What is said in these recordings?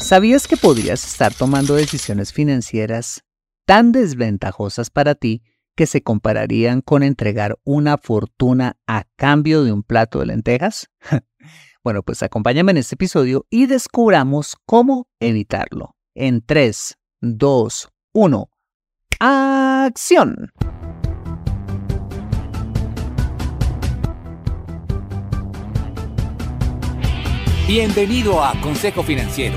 ¿Sabías que podrías estar tomando decisiones financieras tan desventajosas para ti que se compararían con entregar una fortuna a cambio de un plato de lentejas? bueno, pues acompáñame en este episodio y descubramos cómo evitarlo. En 3, 2, 1. ¡Acción! Bienvenido a Consejo Financiero,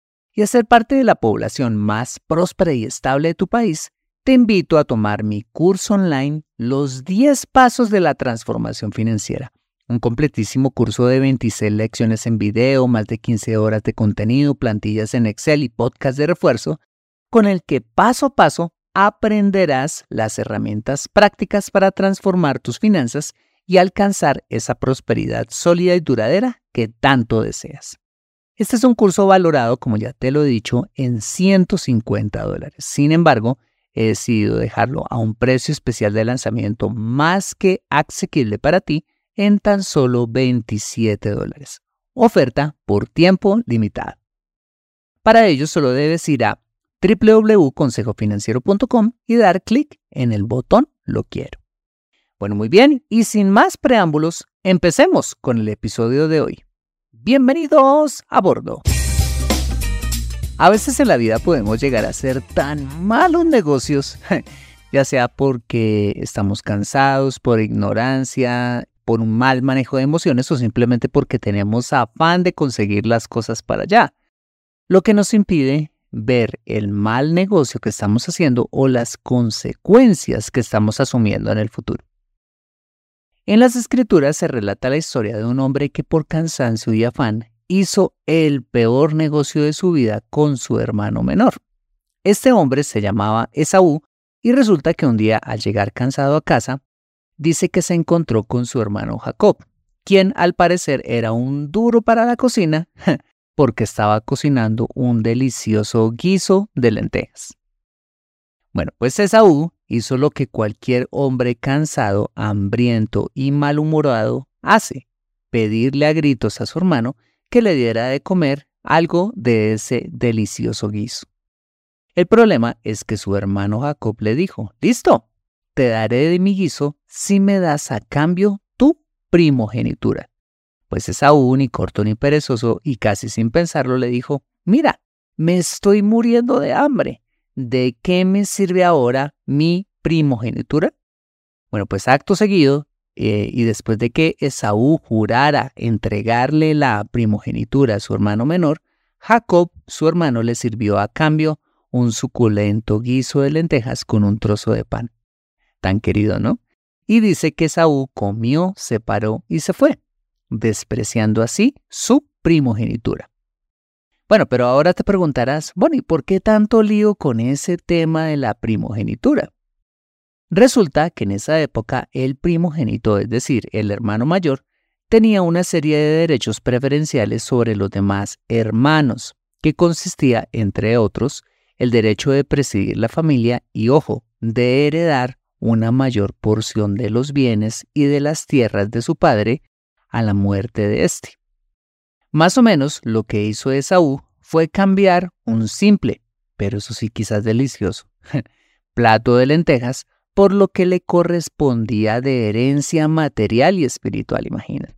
y hacer parte de la población más próspera y estable de tu país, te invito a tomar mi curso online Los 10 Pasos de la Transformación Financiera, un completísimo curso de 26 lecciones en video, más de 15 horas de contenido, plantillas en Excel y podcast de refuerzo, con el que paso a paso aprenderás las herramientas prácticas para transformar tus finanzas y alcanzar esa prosperidad sólida y duradera que tanto deseas. Este es un curso valorado, como ya te lo he dicho, en 150 dólares. Sin embargo, he decidido dejarlo a un precio especial de lanzamiento más que asequible para ti en tan solo 27 dólares. Oferta por tiempo limitado. Para ello solo debes ir a www.consejofinanciero.com y dar clic en el botón Lo quiero. Bueno, muy bien, y sin más preámbulos, empecemos con el episodio de hoy. Bienvenidos a bordo. A veces en la vida podemos llegar a hacer tan malos negocios, ya sea porque estamos cansados, por ignorancia, por un mal manejo de emociones o simplemente porque tenemos afán de conseguir las cosas para allá, lo que nos impide ver el mal negocio que estamos haciendo o las consecuencias que estamos asumiendo en el futuro. En las escrituras se relata la historia de un hombre que por cansancio y afán hizo el peor negocio de su vida con su hermano menor. Este hombre se llamaba Esaú y resulta que un día al llegar cansado a casa, dice que se encontró con su hermano Jacob, quien al parecer era un duro para la cocina porque estaba cocinando un delicioso guiso de lentejas. Bueno, pues Esaú hizo lo que cualquier hombre cansado, hambriento y malhumorado hace, pedirle a gritos a su hermano que le diera de comer algo de ese delicioso guiso. El problema es que su hermano Jacob le dijo, listo, te daré de mi guiso si me das a cambio tu primogenitura. Pues Esaú, ni corto ni perezoso, y casi sin pensarlo, le dijo, mira, me estoy muriendo de hambre. ¿De qué me sirve ahora mi primogenitura? Bueno, pues acto seguido, eh, y después de que Esaú jurara entregarle la primogenitura a su hermano menor, Jacob, su hermano, le sirvió a cambio un suculento guiso de lentejas con un trozo de pan. Tan querido, ¿no? Y dice que Esaú comió, se paró y se fue despreciando así su primogenitura. Bueno, pero ahora te preguntarás, bueno, ¿y por qué tanto lío con ese tema de la primogenitura? Resulta que en esa época el primogénito, es decir, el hermano mayor, tenía una serie de derechos preferenciales sobre los demás hermanos, que consistía, entre otros, el derecho de presidir la familia y, ojo, de heredar una mayor porción de los bienes y de las tierras de su padre a la muerte de éste. Más o menos lo que hizo Esaú fue cambiar un simple, pero eso sí quizás delicioso, plato de lentejas por lo que le correspondía de herencia material y espiritual, imaginen.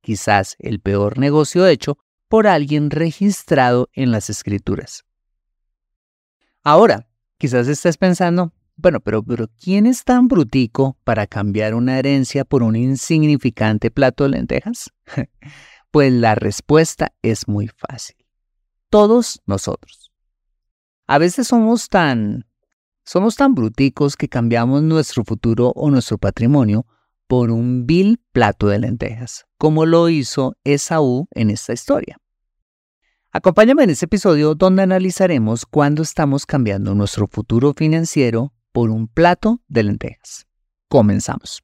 Quizás el peor negocio hecho por alguien registrado en las escrituras. Ahora, quizás estés pensando, bueno, pero, pero ¿quién es tan brutico para cambiar una herencia por un insignificante plato de lentejas? pues la respuesta es muy fácil. Todos nosotros. A veces somos tan somos tan bruticos que cambiamos nuestro futuro o nuestro patrimonio por un vil plato de lentejas, como lo hizo Esaú en esta historia. Acompáñame en este episodio donde analizaremos cuándo estamos cambiando nuestro futuro financiero por un plato de lentejas. Comenzamos.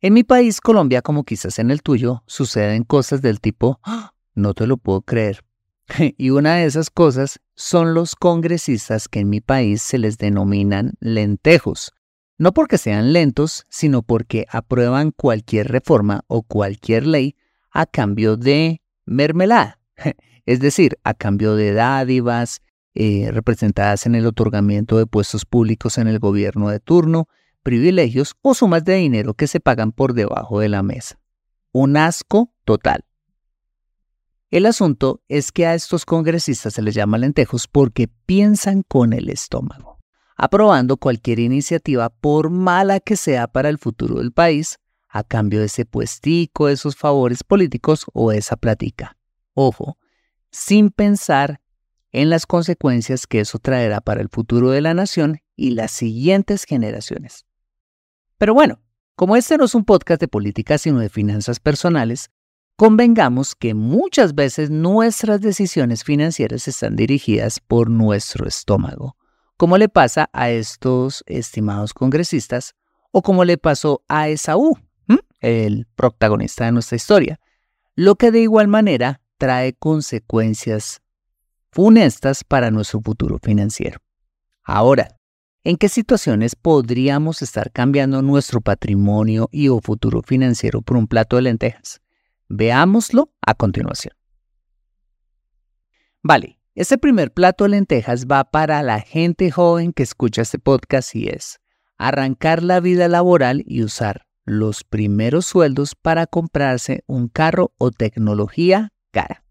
En mi país, Colombia, como quizás en el tuyo, suceden cosas del tipo, ¡Ah! no te lo puedo creer, Y una de esas cosas son los congresistas que en mi país se les denominan lentejos. No porque sean lentos, sino porque aprueban cualquier reforma o cualquier ley a cambio de mermelada, es decir, a cambio de dádivas eh, representadas en el otorgamiento de puestos públicos en el gobierno de turno, privilegios o sumas de dinero que se pagan por debajo de la mesa. Un asco total. El asunto es que a estos congresistas se les llama lentejos porque piensan con el estómago, aprobando cualquier iniciativa por mala que sea para el futuro del país, a cambio de ese puestico, esos favores políticos o esa platica. Ojo, sin pensar en las consecuencias que eso traerá para el futuro de la nación y las siguientes generaciones. Pero bueno, como este no es un podcast de política sino de finanzas personales, Convengamos que muchas veces nuestras decisiones financieras están dirigidas por nuestro estómago, como le pasa a estos estimados congresistas o como le pasó a Esaú, el protagonista de nuestra historia, lo que de igual manera trae consecuencias funestas para nuestro futuro financiero. Ahora, ¿en qué situaciones podríamos estar cambiando nuestro patrimonio y o futuro financiero por un plato de lentejas? Veámoslo a continuación. Vale, este primer plato de lentejas va para la gente joven que escucha este podcast y es arrancar la vida laboral y usar los primeros sueldos para comprarse un carro o tecnología cara.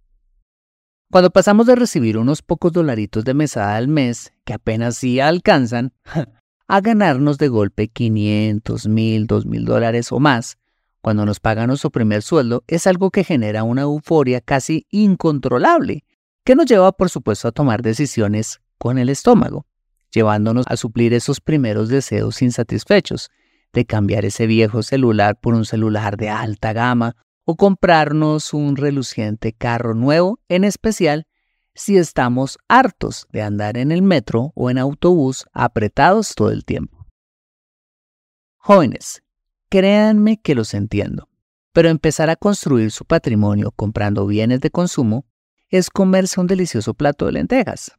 Cuando pasamos de recibir unos pocos dolaritos de mesada al mes, que apenas sí alcanzan, a ganarnos de golpe 500, 1000, 2000 dólares o más, cuando nos pagan nuestro primer sueldo es algo que genera una euforia casi incontrolable, que nos lleva por supuesto a tomar decisiones con el estómago, llevándonos a suplir esos primeros deseos insatisfechos, de cambiar ese viejo celular por un celular de alta gama o comprarnos un reluciente carro nuevo, en especial si estamos hartos de andar en el metro o en autobús apretados todo el tiempo. Jóvenes, Créanme que los entiendo, pero empezar a construir su patrimonio comprando bienes de consumo es comerse un delicioso plato de lentejas,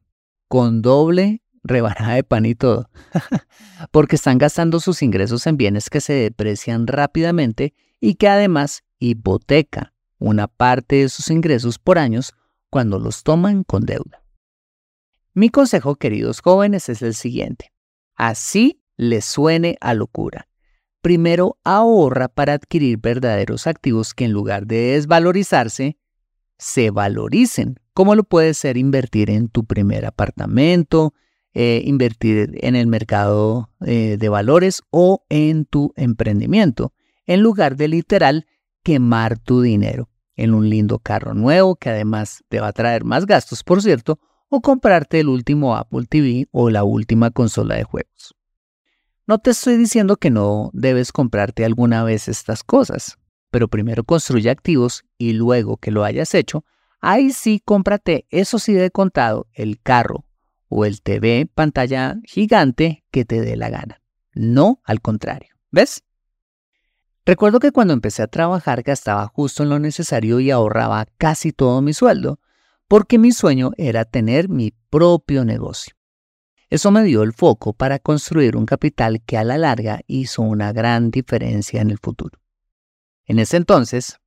con doble rebanada de pan y todo, porque están gastando sus ingresos en bienes que se deprecian rápidamente y que además hipoteca una parte de sus ingresos por años cuando los toman con deuda. Mi consejo, queridos jóvenes, es el siguiente. Así les suene a locura primero ahorra para adquirir verdaderos activos que en lugar de desvalorizarse, se valoricen, como lo puede ser invertir en tu primer apartamento, eh, invertir en el mercado eh, de valores o en tu emprendimiento, en lugar de literal quemar tu dinero en un lindo carro nuevo que además te va a traer más gastos, por cierto, o comprarte el último Apple TV o la última consola de juegos. No te estoy diciendo que no debes comprarte alguna vez estas cosas, pero primero construye activos y luego que lo hayas hecho, ahí sí cómprate, eso sí de contado, el carro o el TV pantalla gigante que te dé la gana. No al contrario. ¿Ves? Recuerdo que cuando empecé a trabajar gastaba justo en lo necesario y ahorraba casi todo mi sueldo, porque mi sueño era tener mi propio negocio. Eso me dio el foco para construir un capital que a la larga hizo una gran diferencia en el futuro. En ese entonces,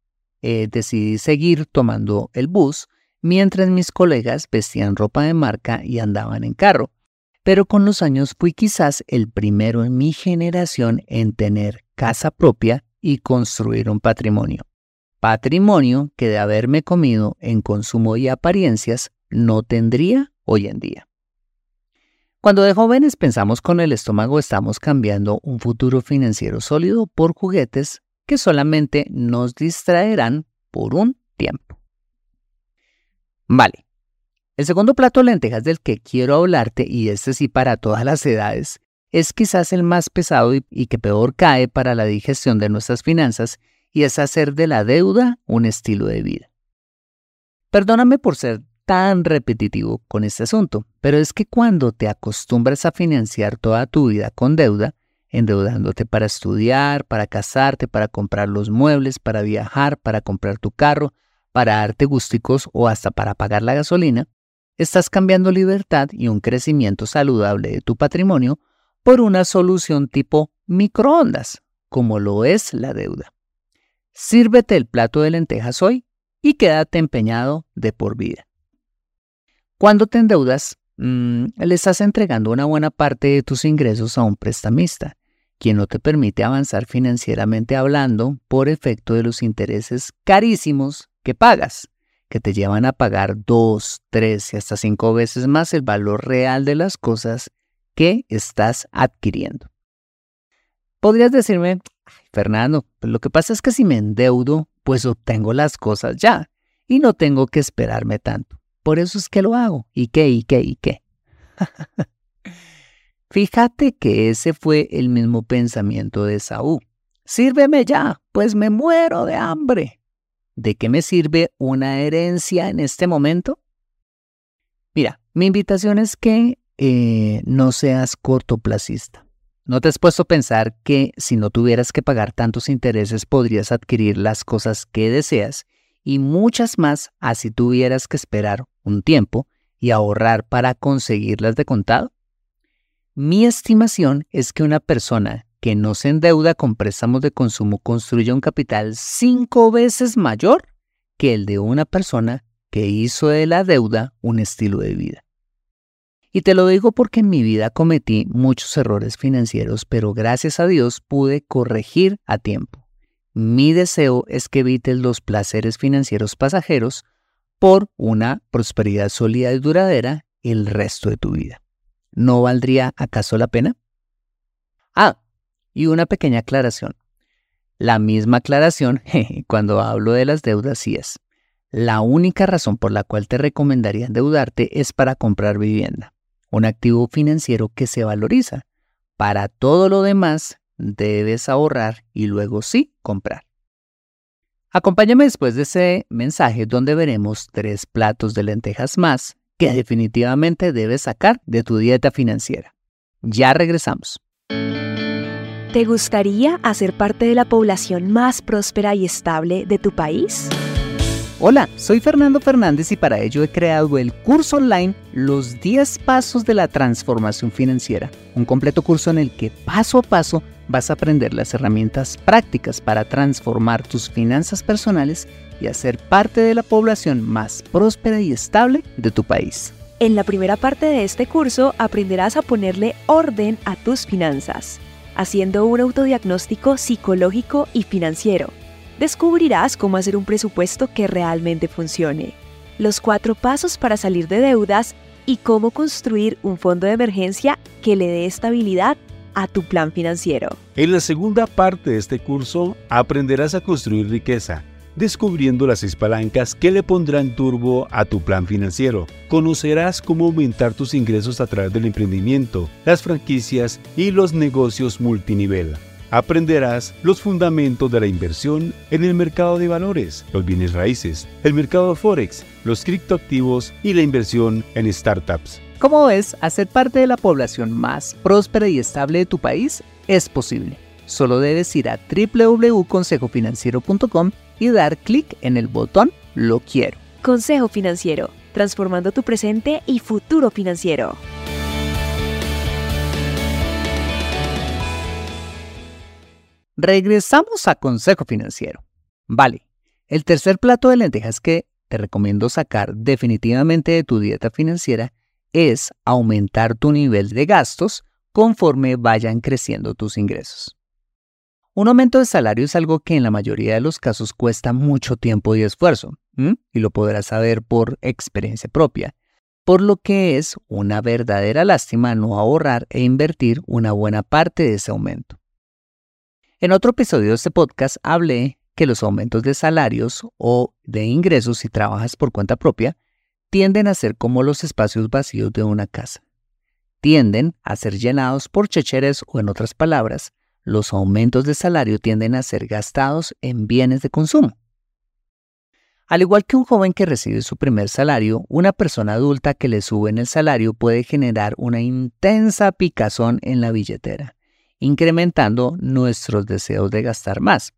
eh, decidí seguir tomando el bus mientras mis colegas vestían ropa de marca y andaban en carro, pero con los años fui quizás el primero en mi generación en tener casa propia y construir un patrimonio. Patrimonio que de haberme comido en consumo y apariencias no tendría hoy en día. Cuando de jóvenes pensamos con el estómago estamos cambiando un futuro financiero sólido por juguetes que solamente nos distraerán por un tiempo. Vale. El segundo plato de lentejas del que quiero hablarte, y este sí para todas las edades, es quizás el más pesado y, que peor cae para la digestión de nuestras finanzas, y es hacer de la deuda un estilo de vida. Perdóname por ser tan repetitivo con este asunto, pero es que cuando te acostumbras a financiar toda tu vida con deuda, endeudándote para estudiar, para casarte, para comprar los muebles, para viajar, para comprar tu carro, para darte gústicos o hasta para pagar la gasolina, estás cambiando libertad y un crecimiento saludable de tu patrimonio por una solución tipo microondas, como lo es la deuda. Sírvete el plato de lentejas hoy y quédate empeñado de por vida. Cuando te endeudas, mm, le estás entregando una buena parte de tus ingresos a un prestamista, quien no te permite avanzar financieramente hablando por efecto de los intereses carísimos que pagas, que te llevan a pagar dos, tres y hasta cinco veces más el valor real de las cosas que estás adquiriendo. Podrías decirme, Fernando, pues lo que pasa es que si me endeudo, pues obtengo las cosas ya y no tengo que esperarme tanto. Por eso es que lo hago. ¿Y qué? ¿Y qué? ¿Y qué? Fíjate que ese fue el mismo pensamiento de Saúl. Sírveme ya, pues me muero de hambre. ¿De qué me sirve una herencia en este momento? Mira, mi invitación es que eh, no seas cortoplacista. ¿No te has puesto a pensar que si no tuvieras que pagar tantos intereses podrías adquirir las cosas que deseas y muchas más así tuvieras que esperar un tiempo y ahorrar para conseguirlas de contado? Mi estimación es que una persona que no se endeuda con préstamos de consumo construye un capital cinco veces mayor que el de una persona que hizo de la deuda un estilo de vida. Y te lo digo porque en mi vida cometí muchos errores financieros, pero gracias a Dios pude corregir a tiempo. Mi deseo es que evites los placeres financieros pasajeros por una prosperidad sólida y duradera el resto de tu vida. ¿No valdría acaso la pena? Ah, y una pequeña aclaración. La misma aclaración cuando hablo de las deudas sí es. La única razón por la cual te recomendaría endeudarte es para comprar vivienda, un activo financiero que se valoriza. Para todo lo demás, debes ahorrar y luego sí comprar. Acompáñame después de ese mensaje donde veremos tres platos de lentejas más que definitivamente debes sacar de tu dieta financiera. Ya regresamos. ¿Te gustaría hacer parte de la población más próspera y estable de tu país? Hola, soy Fernando Fernández y para ello he creado el curso online Los 10 Pasos de la Transformación Financiera, un completo curso en el que paso a paso vas a aprender las herramientas prácticas para transformar tus finanzas personales y hacer parte de la población más próspera y estable de tu país. En la primera parte de este curso aprenderás a ponerle orden a tus finanzas, haciendo un autodiagnóstico psicológico y financiero descubrirás cómo hacer un presupuesto que realmente funcione, los cuatro pasos para salir de deudas y cómo construir un fondo de emergencia que le dé estabilidad a tu plan financiero. En la segunda parte de este curso aprenderás a construir riqueza, descubriendo las seis palancas que le pondrán turbo a tu plan financiero. Conocerás cómo aumentar tus ingresos a través del emprendimiento, las franquicias y los negocios multinivel aprenderás los fundamentos de la inversión en el mercado de valores, los bienes raíces, el mercado forex, los criptoactivos y la inversión en startups. Como ves, hacer parte de la población más próspera y estable de tu país es posible. solo debes ir a www.consejofinanciero.com y dar clic en el botón Lo quiero. Consejo Financiero, transformando tu presente y futuro financiero. Regresamos a Consejo Financiero. Vale, el tercer plato de lentejas que te recomiendo sacar definitivamente de tu dieta financiera es aumentar tu nivel de gastos conforme vayan creciendo tus ingresos. Un aumento de salario es algo que en la mayoría de los casos cuesta mucho tiempo y esfuerzo, y lo podrás saber por experiencia propia, por lo que es una verdadera lástima no ahorrar e invertir una buena parte de ese aumento. En otro episodio de este podcast hablé que los aumentos de salarios o de ingresos si trabajas por cuenta propia tienden a ser como los espacios vacíos de una casa. Tienden a ser llenados por checheres o en otras palabras, los aumentos de salario tienden a ser gastados en bienes de consumo. Al igual que un joven que recibe su primer salario, una persona adulta que le sube en el salario puede generar una intensa picazón en la billetera, incrementando nuestros deseos de gastar más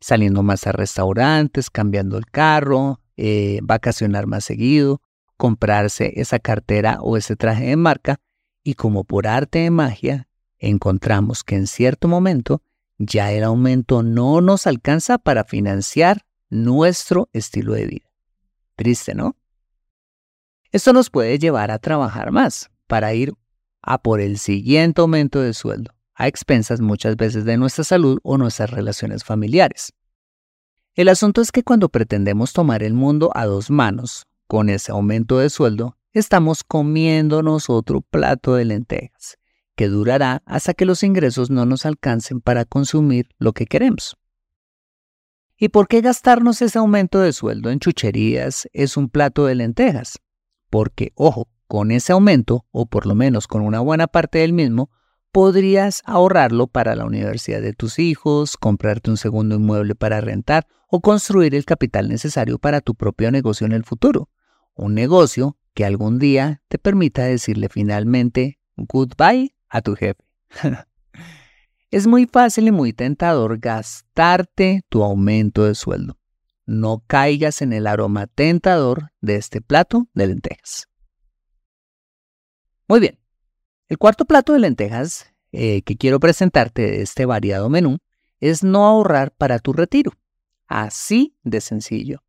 saliendo más a restaurantes, cambiando el carro, eh, vacacionar más seguido, comprarse esa cartera o ese traje de marca y como por arte de magia encontramos que en cierto momento ya el aumento no nos alcanza para financiar nuestro estilo de vida. Triste, ¿no? Esto nos puede llevar a trabajar más para ir a por el siguiente aumento de sueldo a expensas muchas veces de nuestra salud o nuestras relaciones familiares. El asunto es que cuando pretendemos tomar el mundo a dos manos, con ese aumento de sueldo, estamos comiéndonos otro plato de lentejas, que durará hasta que los ingresos no nos alcancen para consumir lo que queremos. ¿Y por qué gastarnos ese aumento de sueldo en chucherías es un plato de lentejas? Porque, ojo, con ese aumento, o por lo menos con una buena parte del mismo, podrías ahorrarlo para la universidad de tus hijos, comprarte un segundo inmueble para rentar o construir el capital necesario para tu propio negocio en el futuro. Un negocio que algún día te permita decirle finalmente goodbye a tu jefe. es muy fácil y muy tentador gastarte tu aumento de sueldo. No caigas en el aroma tentador de este plato de lentejas. Muy bien, el cuarto plato de lentejas eh, que quiero presentarte de este variado menú es no ahorrar para tu retiro. Así de sencillo.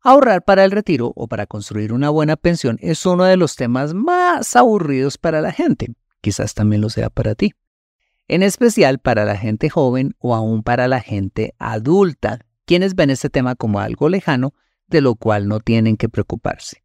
Ahorrar para el retiro o para construir una buena pensión es uno de los temas más aburridos para la gente. Quizás también lo sea para ti. En especial para la gente joven o aún para la gente adulta, quienes ven este tema como algo lejano, de lo cual no tienen que preocuparse.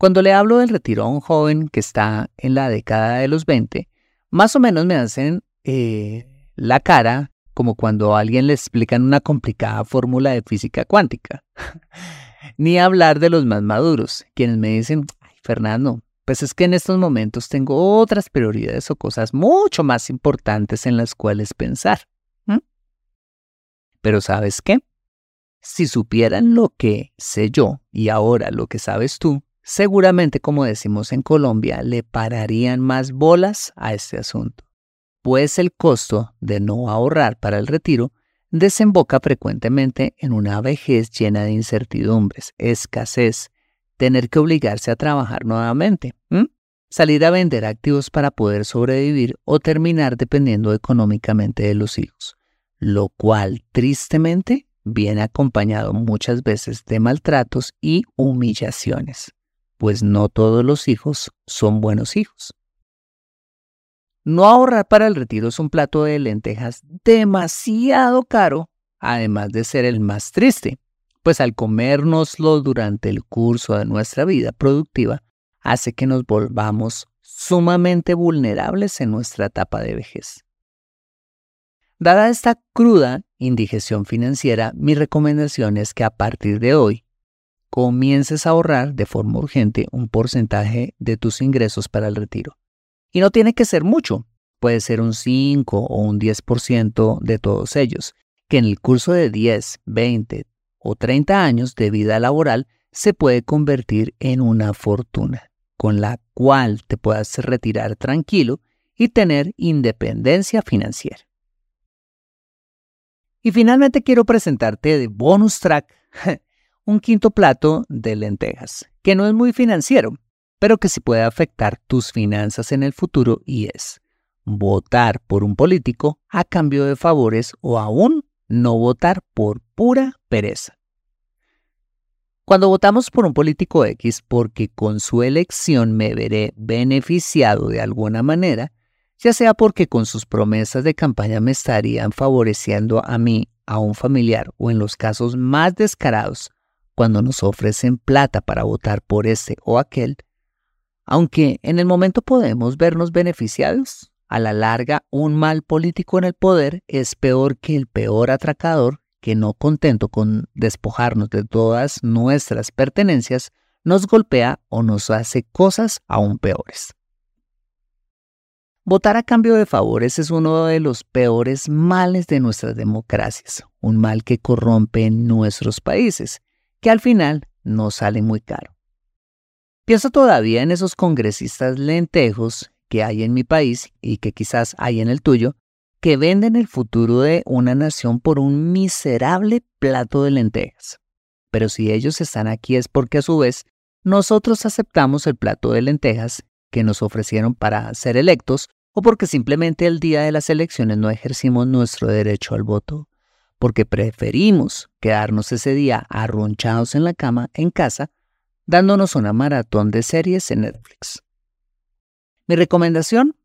Cuando le hablo del retiro a un joven que está en la década de los 20, más o menos me hacen eh, la cara como cuando a alguien le explican una complicada fórmula de física cuántica. Ni hablar de los más maduros, quienes me dicen, ay Fernando, pues es que en estos momentos tengo otras prioridades o cosas mucho más importantes en las cuales pensar. Pero ¿sabes qué? Si supieran lo que sé yo y ahora lo que sabes tú, seguramente, como decimos en Colombia, le pararían más bolas a este asunto, pues el costo de no ahorrar para el retiro desemboca frecuentemente en una vejez llena de incertidumbres, escasez, tener que obligarse a trabajar nuevamente, salir a vender activos para poder sobrevivir o terminar dependiendo económicamente de los hijos, lo cual tristemente viene acompañado muchas veces de maltratos y humillaciones pues no todos los hijos son buenos hijos. No ahorrar para el retiro es un plato de lentejas demasiado caro, además de ser el más triste, pues al comérnoslo durante el curso de nuestra vida productiva, hace que nos volvamos sumamente vulnerables en nuestra etapa de vejez. Dada esta cruda indigestión financiera, mi recomendación es que a partir de hoy comiences a ahorrar de forma urgente un porcentaje de tus ingresos para el retiro. Y no tiene que ser mucho, puede ser un 5 o un 10% de todos ellos, que en el curso de 10, 20 o 30 años de vida laboral se puede convertir en una fortuna, con la cual te puedas retirar tranquilo y tener independencia financiera. Y finalmente quiero presentarte de bonus track un quinto plato de lentejas, que no es muy financiero, pero que sí puede afectar tus finanzas en el futuro y es votar por un político a cambio de favores o aún no votar por pura pereza. Cuando votamos por un político X porque con su elección me veré beneficiado de alguna manera, ya sea porque con sus promesas de campaña me estarían favoreciendo a mí, a un familiar o en los casos más descarados, cuando nos ofrecen plata para votar por este o aquel, aunque en el momento podemos vernos beneficiados, a la larga un mal político en el poder es peor que el peor atracador que no contento con despojarnos de todas nuestras pertenencias, nos golpea o nos hace cosas aún peores. Votar a cambio de favores es uno de los peores males de nuestras democracias, un mal que corrompe nuestros países, que al final nos sale muy caro. Pienso todavía en esos congresistas lentejos que hay en mi país y que quizás hay en el tuyo, que venden el futuro de una nación por un miserable plato de lentejas. Pero si ellos están aquí es porque a su vez nosotros aceptamos el plato de lentejas que nos ofrecieron para ser electos o porque simplemente el día de las elecciones no ejercimos nuestro derecho al voto, porque preferimos quedarnos ese día arronchados en la cama en casa, dándonos una maratón de series en Netflix. Mi recomendación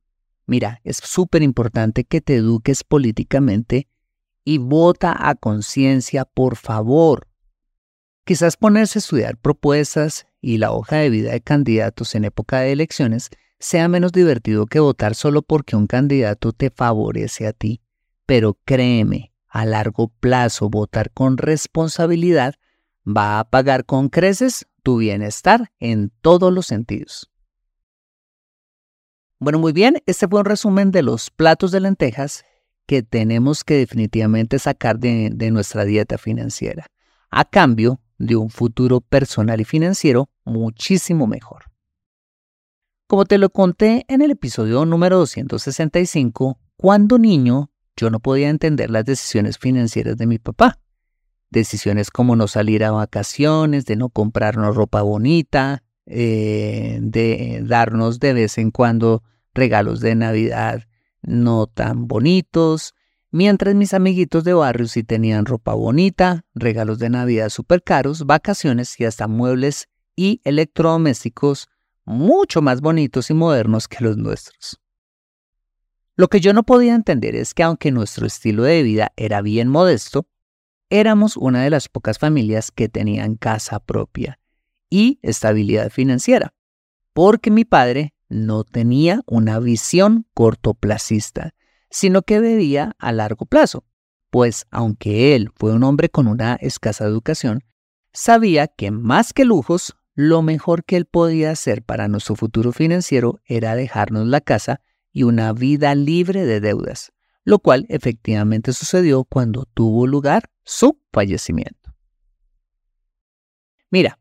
Mira, es súper importante que te eduques políticamente y vota a conciencia, por favor. Quizás ponerse a estudiar propuestas y la hoja de vida de candidatos en época de elecciones sea menos divertido que votar solo porque un candidato te favorece a ti. Pero créeme, a largo plazo votar con responsabilidad va a pagar con creces tu bienestar en todos los sentidos. Bueno, muy bien, este fue un resumen de los platos de lentejas que tenemos que definitivamente sacar de, nuestra dieta financiera, a cambio de un futuro personal y financiero muchísimo mejor. Como te lo conté en el episodio número 265, cuando niño yo no podía entender las decisiones financieras de mi papá. Decisiones como no salir a vacaciones, de no comprarnos ropa bonita, eh, de darnos de vez en cuando regalos de Navidad no tan bonitos, mientras mis amiguitos de barrio sí tenían ropa bonita, regalos de Navidad súper caros, vacaciones y hasta muebles y electrodomésticos mucho más bonitos y modernos que los nuestros. Lo que yo no podía entender es que aunque nuestro estilo de vida era bien modesto, éramos una de las pocas familias que tenían casa propia y estabilidad financiera, porque mi padre no tenía una visión cortoplacista, sino que veía a largo plazo, pues aunque él fue un hombre con una escasa educación, sabía que más que lujos, lo mejor que él podía hacer para nuestro futuro financiero era dejarnos la casa y una vida libre de deudas, lo cual efectivamente sucedió cuando tuvo lugar su fallecimiento. Mira,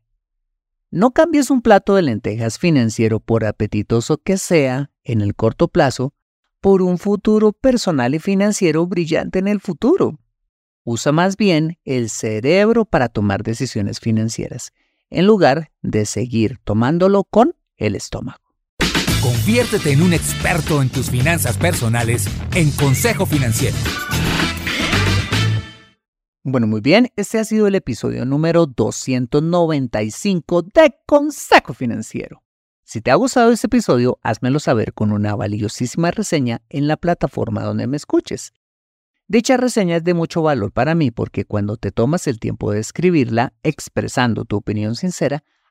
no cambies un plato de lentejas financiero por apetitoso que sea en el corto plazo por un futuro personal y financiero brillante en el futuro. Usa más bien el cerebro para tomar decisiones financieras, en lugar de seguir tomándolo con el estómago. Conviértete en un experto en tus finanzas personales en Consejo Financiero. Bueno, muy bien, este ha sido el episodio número 295 de Consejo Financiero. Si te ha gustado este episodio, házmelo saber con una valiosísima reseña en la plataforma donde me escuches. Dicha reseña es de mucho valor para mí porque cuando te tomas el tiempo de escribirla expresando tu opinión sincera,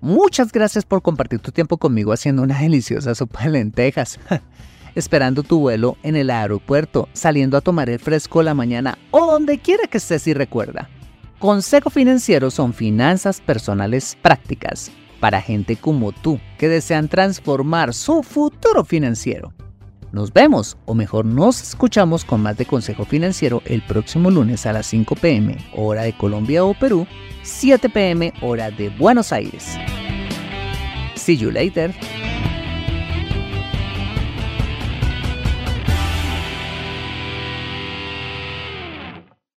Muchas gracias por compartir tu tiempo conmigo haciendo una deliciosa sopa de lentejas. esperando tu vuelo en el aeropuerto, saliendo a tomar el fresco la mañana o donde quiera que estés y recuerda. Consejo Financiero son finanzas personales prácticas para gente como tú que desean transformar su futuro financiero. Nos vemos, o mejor nos escuchamos con más de Consejo Financiero el próximo lunes a las 5 pm, hora de Colombia o Perú, 7 pm, hora de Buenos Aires. See you later.